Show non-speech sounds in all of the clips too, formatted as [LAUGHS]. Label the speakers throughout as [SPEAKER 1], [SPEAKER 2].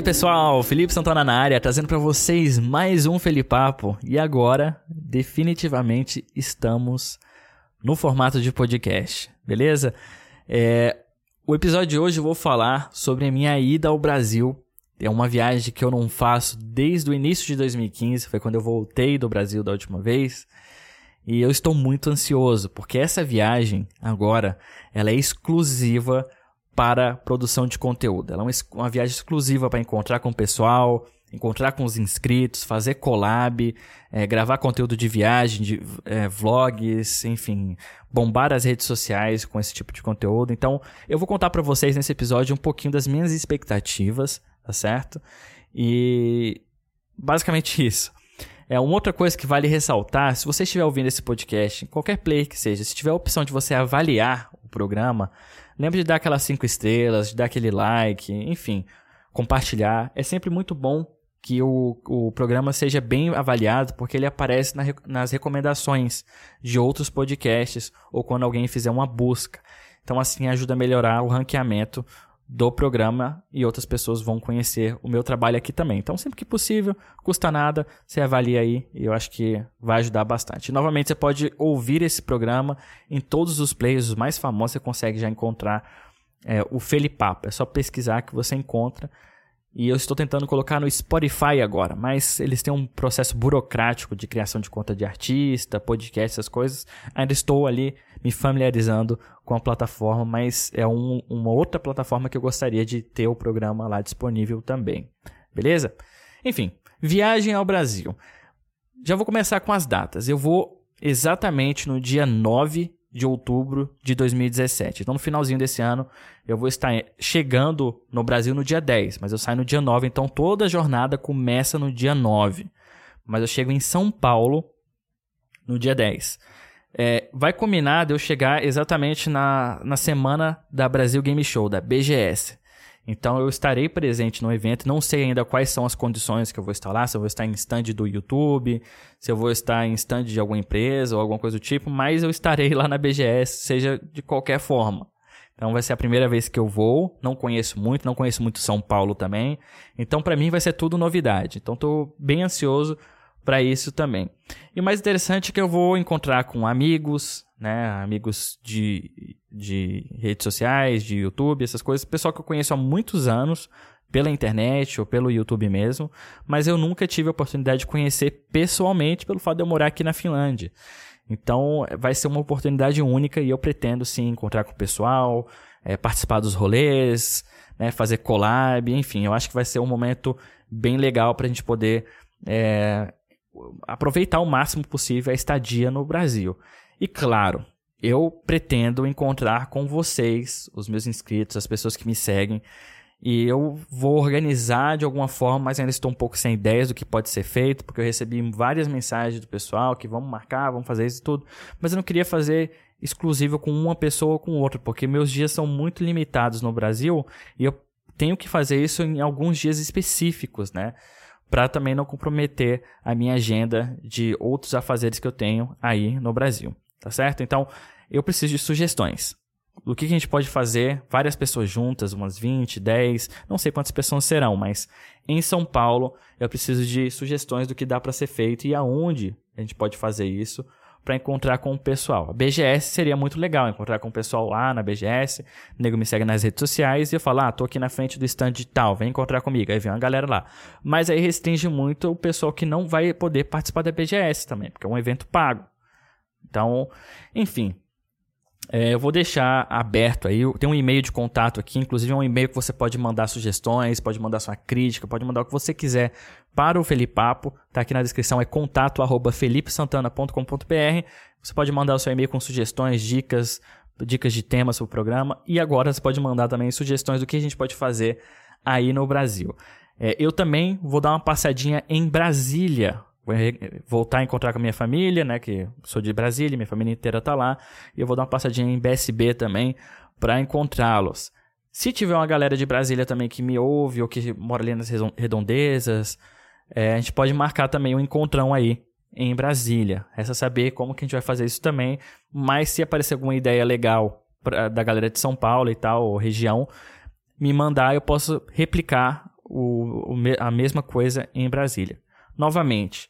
[SPEAKER 1] aí, pessoal, Felipe Santana na área, trazendo para vocês mais um Felipapo. E agora, definitivamente, estamos no formato de podcast, beleza? É, o episódio de hoje eu vou falar sobre a minha ida ao Brasil. É uma viagem que eu não faço desde o início de 2015, foi quando eu voltei do Brasil da última vez. E eu estou muito ansioso, porque essa viagem agora, ela é exclusiva para produção de conteúdo. Ela é uma, viagem exclusiva para encontrar com o pessoal, encontrar com os inscritos, fazer collab, é, gravar conteúdo de viagem, de é, vlogs, enfim, bombar as redes sociais com esse tipo de conteúdo. Então, eu vou contar para vocês nesse episódio um pouquinho das minhas expectativas, tá certo? E basicamente [LAUGHS] isso. É uma outra coisa que vale ressaltar, se você estiver ouvindo esse podcast, qualquer play que seja, se tiver a opção de você avaliar o programa, Lembre de dar aquelas cinco estrelas, de dar aquele like, enfim, compartilhar. É sempre muito bom que o, o programa seja bem avaliado, porque ele aparece na, nas recomendações de outros podcasts ou quando alguém fizer uma busca. Então, assim, ajuda a melhorar o ranqueamento do programa e outras pessoas vão conhecer o meu trabalho aqui também. Então, sempre que possível, custa nada, você avalia aí e eu acho que vai ajudar bastante. E, novamente, você pode ouvir esse programa em todos os players, os mais famosos, você consegue já encontrar é, o Felipapo. É só pesquisar que você encontra. E eu estou tentando colocar no Spotify agora, mas eles têm um processo burocrático de criação de conta de artista, podcast, essas coisas. Ainda estou ali me familiarizando com a plataforma, mas é um, uma outra plataforma que eu gostaria de ter o programa lá disponível também. Beleza? Enfim, viagem ao Brasil. Já vou começar com as datas. Eu vou exatamente no dia 9 de outubro de 2017. Então, no finalzinho desse ano, eu vou estar chegando no Brasil no dia 10, mas eu saio no dia 9, então toda a jornada começa no dia 9. Mas eu chego em São Paulo no dia 10. É, vai combinar de eu chegar exatamente na, na semana da Brasil Game Show, da BGS. Então eu estarei presente no evento, não sei ainda quais são as condições que eu vou estar lá, se eu vou estar em stand do YouTube, se eu vou estar em stand de alguma empresa ou alguma coisa do tipo, mas eu estarei lá na BGS, seja de qualquer forma. Então vai ser a primeira vez que eu vou, não conheço muito, não conheço muito São Paulo também. Então para mim vai ser tudo novidade. Então estou bem ansioso para isso também. E o mais interessante é que eu vou encontrar com amigos, né, amigos de, de redes sociais, de YouTube, essas coisas, pessoal que eu conheço há muitos anos, pela internet ou pelo YouTube mesmo, mas eu nunca tive a oportunidade de conhecer pessoalmente pelo fato de eu morar aqui na Finlândia. Então vai ser uma oportunidade única e eu pretendo sim encontrar com o pessoal, é, participar dos rolês, né, fazer collab, enfim, eu acho que vai ser um momento bem legal para a gente poder é, aproveitar o máximo possível a estadia no Brasil. E claro, eu pretendo encontrar com vocês, os meus inscritos, as pessoas que me seguem, e eu vou organizar de alguma forma, mas ainda estou um pouco sem ideias do que pode ser feito, porque eu recebi várias mensagens do pessoal que vamos marcar, vamos fazer isso e tudo, mas eu não queria fazer exclusivo com uma pessoa ou com outra, porque meus dias são muito limitados no Brasil e eu tenho que fazer isso em alguns dias específicos, né? para também não comprometer a minha agenda de outros afazeres que eu tenho aí no Brasil, tá certo? Então, eu preciso de sugestões. O que a gente pode fazer? Várias pessoas juntas, umas 20, 10, não sei quantas pessoas serão, mas em São Paulo eu preciso de sugestões do que dá para ser feito e aonde a gente pode fazer isso para encontrar com o pessoal. A BGS seria muito legal, encontrar com o pessoal lá na BGS. O nego me segue nas redes sociais e eu falo, ah, tô aqui na frente do stand de tal, vem encontrar comigo. Aí vem uma galera lá. Mas aí restringe muito o pessoal que não vai poder participar da BGS também, porque é um evento pago. Então, enfim, é, eu vou deixar aberto aí. Tem um e-mail de contato aqui, inclusive é um e-mail que você pode mandar sugestões, pode mandar sua crítica, pode mandar o que você quiser para o Felipe Papo. Tá aqui na descrição, é contato arroba. Você pode mandar o seu e-mail com sugestões, dicas, dicas de temas para o programa. E agora você pode mandar também sugestões do que a gente pode fazer aí no Brasil. É, eu também vou dar uma passadinha em Brasília vou voltar a encontrar com a minha família, né, que sou de Brasília, minha família inteira tá lá, e eu vou dar uma passadinha em BSB também para encontrá-los. Se tiver uma galera de Brasília também que me ouve ou que mora ali nas redondezas, é, a gente pode marcar também um encontrão aí em Brasília. Resta saber como que a gente vai fazer isso também, mas se aparecer alguma ideia legal pra, da galera de São Paulo e tal, ou região, me mandar, eu posso replicar o, o, a mesma coisa em Brasília. Novamente,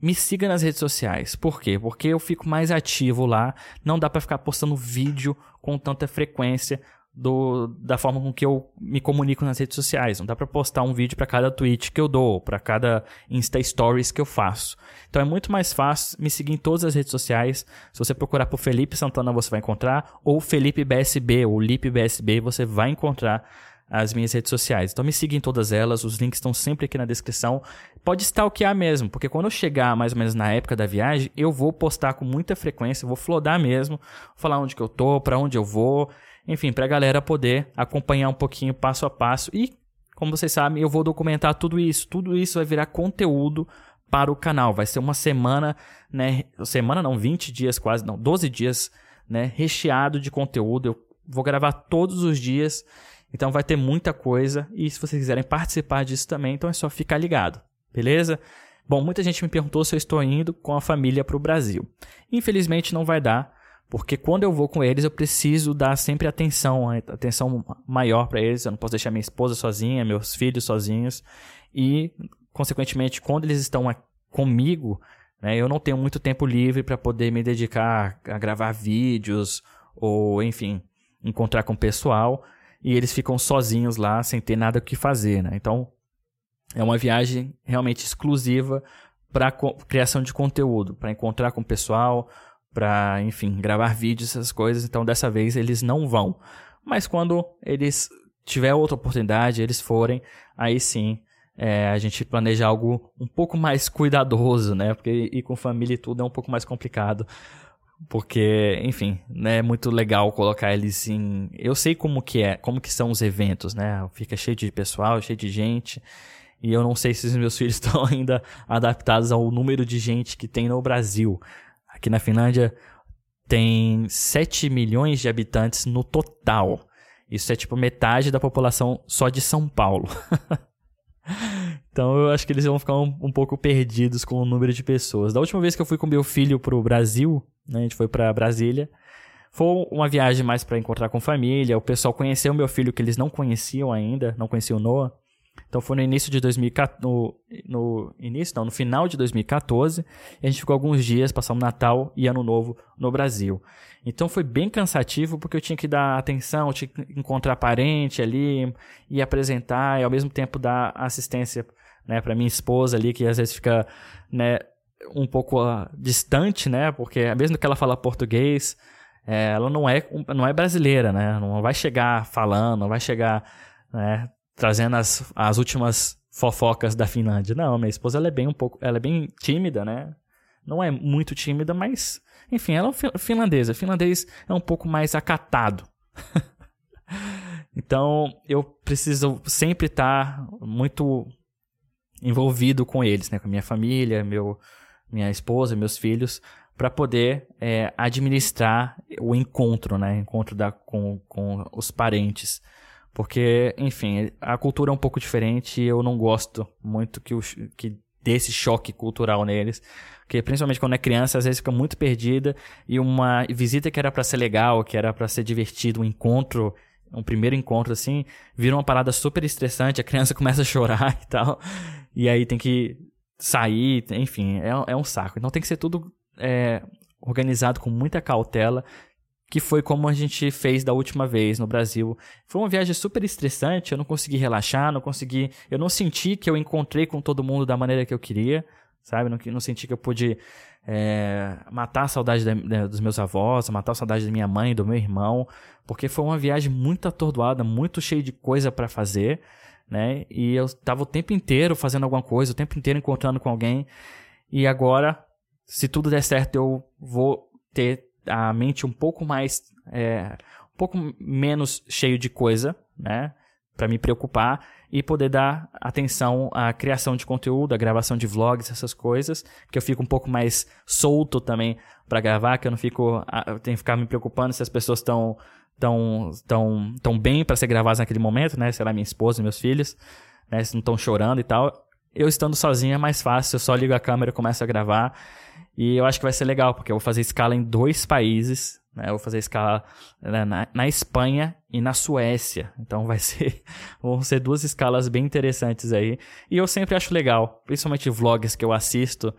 [SPEAKER 1] me siga nas redes sociais. Por quê? Porque eu fico mais ativo lá. Não dá para ficar postando vídeo com tanta frequência do, da forma com que eu me comunico nas redes sociais. Não dá para postar um vídeo para cada tweet que eu dou, para cada Insta Stories que eu faço. Então é muito mais fácil me seguir em todas as redes sociais. Se você procurar por Felipe Santana, você vai encontrar, ou Felipe BSB, ou Lipe BSB, você vai encontrar as minhas redes sociais. Então me siga em todas elas, os links estão sempre aqui na descrição. Pode stalkear mesmo, porque quando eu chegar mais ou menos na época da viagem, eu vou postar com muita frequência, vou flodar mesmo, falar onde que eu tô, para onde eu vou, enfim, para a galera poder acompanhar um pouquinho passo a passo. E, como vocês sabem, eu vou documentar tudo isso. Tudo isso vai virar conteúdo para o canal. Vai ser uma semana, né? Semana não, 20 dias quase, não, 12 dias, né? Recheado de conteúdo. Eu vou gravar todos os dias. Então vai ter muita coisa. E se vocês quiserem participar disso também, então é só ficar ligado. Beleza? Bom, muita gente me perguntou se eu estou indo com a família para o Brasil. Infelizmente não vai dar porque quando eu vou com eles, eu preciso dar sempre atenção, atenção maior para eles. Eu não posso deixar minha esposa sozinha, meus filhos sozinhos. E, consequentemente, quando eles estão comigo, né, eu não tenho muito tempo livre para poder me dedicar a gravar vídeos ou, enfim, encontrar com o pessoal. E eles ficam sozinhos lá, sem ter nada o que fazer. Né? Então, é uma viagem realmente exclusiva para criação de conteúdo, para encontrar com o pessoal, para, enfim, gravar vídeos, essas coisas. Então, dessa vez eles não vão. Mas quando eles tiver outra oportunidade, eles forem, aí sim é, a gente planeja algo um pouco mais cuidadoso, né? Porque ir com família e tudo é um pouco mais complicado. Porque, enfim, né, é muito legal colocar eles em. Eu sei como que é, como que são os eventos, né? Fica cheio de pessoal, cheio de gente. E eu não sei se os meus [LAUGHS] filhos estão ainda adaptados ao número de gente que tem no Brasil. Aqui na Finlândia tem 7 milhões de habitantes no total. Isso é tipo metade da população só de São Paulo. [LAUGHS] então eu acho que eles vão ficar um, um, pouco perdidos com o número de pessoas. Da última vez que eu fui com meu filho pro Brasil, né, a gente foi para Brasília, foi uma viagem mais para encontrar com família. O pessoal conheceu meu filho que eles não conheciam ainda, não conheciam o Noah. Então foi no início de 2014, no, no início, não, no final de 2014, e a gente ficou alguns dias, passamos Natal e Ano Novo no Brasil. Então foi bem cansativo porque eu tinha que dar atenção, tinha que encontrar parente ali e apresentar e ao mesmo tempo dar assistência, né, para minha esposa ali que às vezes fica, né, um pouco uh, distante, né, porque mesmo que ela fala português, é, ela não é não é brasileira, né, não vai chegar falando, não vai chegar, né, trazendo as, as últimas fofocas da Finlândia. Não, minha esposa ela é bem um pouco, ela é bem tímida, né? Não é muito tímida, mas enfim, ela é finlandesa. Finlandês é um pouco mais acatado. [LAUGHS] então, eu preciso sempre estar muito envolvido com eles, né? Com a minha família, meu, minha esposa, meus filhos, para poder é, administrar o encontro, né? Encontro da, com, com os parentes. Porque, enfim, a cultura é um pouco diferente e eu não gosto muito que, o, que desse choque cultural neles. Porque, principalmente quando é criança, às vezes fica muito perdida e uma visita que era para ser legal, que era para ser divertido, um encontro, um primeiro encontro assim, vira uma parada super estressante, a criança [LAUGHS] começa a chorar e tal. E aí tem que sair, enfim, é, é um saco. Então tem que ser tudo é, organizado com muita cautela que foi como a gente fez da última vez no Brasil. Foi uma viagem super estressante, eu não consegui relaxar, não consegui, eu não senti que eu encontrei com todo mundo da maneira que eu queria, sabe? Não, não senti que eu pude é, matar a saudade dos meus avós, matar a saudade da minha mãe, do meu irmão, porque foi uma viagem muito atordoada, muito cheia de coisa para fazer, né? E eu tava o tempo inteiro fazendo alguma coisa, o tempo inteiro encontrando com alguém. E agora, se tudo der certo, eu vou ter a mente um pouco mais. É, um pouco menos cheio de coisa, né? Para me preocupar e poder dar atenção à criação de conteúdo, à gravação de vlogs, essas coisas, que eu fico um pouco mais solto também para gravar, que eu não fico, eu tenho que ficar me preocupando se as pessoas estão tão, tão, tão bem para ser gravadas naquele momento, né? Sei lá, minha esposa, meus filhos, né? Se não estão chorando e tal. Eu estando sozinho é mais fácil, eu só ligo a câmera e começo a gravar. E eu acho que vai ser legal, porque eu vou fazer escala em dois países, Né? Eu vou fazer escala né, na, na, Espanha e na Suécia. Então vai [LAUGHS] ser vão ser duas escalas bem interessantes aí. E eu sempre acho legal, principalmente vlogs que eu assisto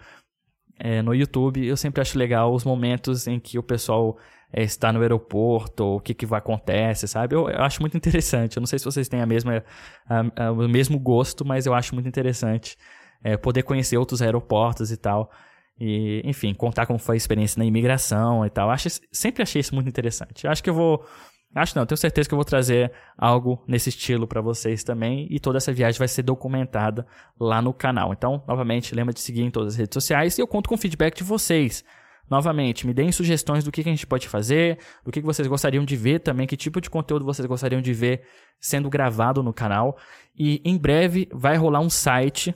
[SPEAKER 1] é, no YouTube, eu sempre acho legal os momentos em que o pessoal é, está no aeroporto, o que, que vai acontece, sabe? Eu, eu, acho muito interessante. Eu não sei se vocês têm a mesma, a, a, o mesmo gosto, mas eu acho muito interessante é, poder conhecer outros aeroportos e tal. E, enfim, contar como foi a experiência na imigração e tal. Acho, sempre achei isso muito interessante. Acho que eu vou. Acho não, tenho certeza que eu vou trazer algo nesse estilo para vocês também. E toda essa viagem vai ser documentada lá no canal. Então, novamente, lembra de seguir em todas as redes sociais e eu conto com o feedback de vocês. Novamente, me deem sugestões do que, que a gente pode fazer, do que, que vocês gostariam de ver também, que tipo de conteúdo vocês gostariam de ver sendo gravado no canal. E em breve vai rolar um site,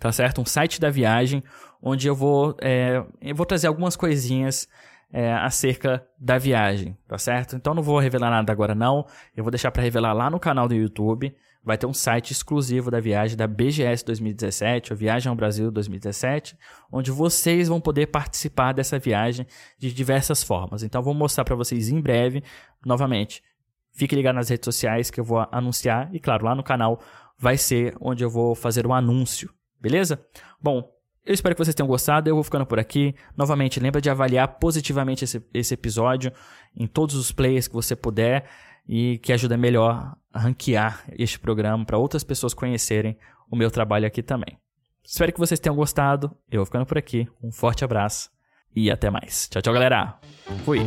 [SPEAKER 1] tá certo? Um site da viagem, onde eu vou, é, eu vou trazer algumas coisinhas é, acerca da viagem, tá certo? Então não vou revelar nada agora não, eu vou deixar para revelar lá no canal do YouTube. Vai ter um site exclusivo da viagem da BGS 2017, a Viagem ao Brasil 2017, onde vocês vão poder participar dessa viagem de diversas formas. Então vou mostrar para vocês em breve, novamente. Fique ligado nas redes sociais que eu vou anunciar e claro, lá no canal vai ser onde eu vou fazer o anúncio, beleza? Bom, eu espero que vocês tenham gostado. Eu vou ficando por aqui. Novamente, lembra de avaliar positivamente esse, esse episódio em todos os players que você puder e que ajuda melhor a ranquear este programa para outras pessoas conhecerem o meu trabalho aqui também. Espero que vocês tenham gostado. Eu vou ficando por aqui. Um forte abraço e até mais. Tchau, tchau, galera. Fui.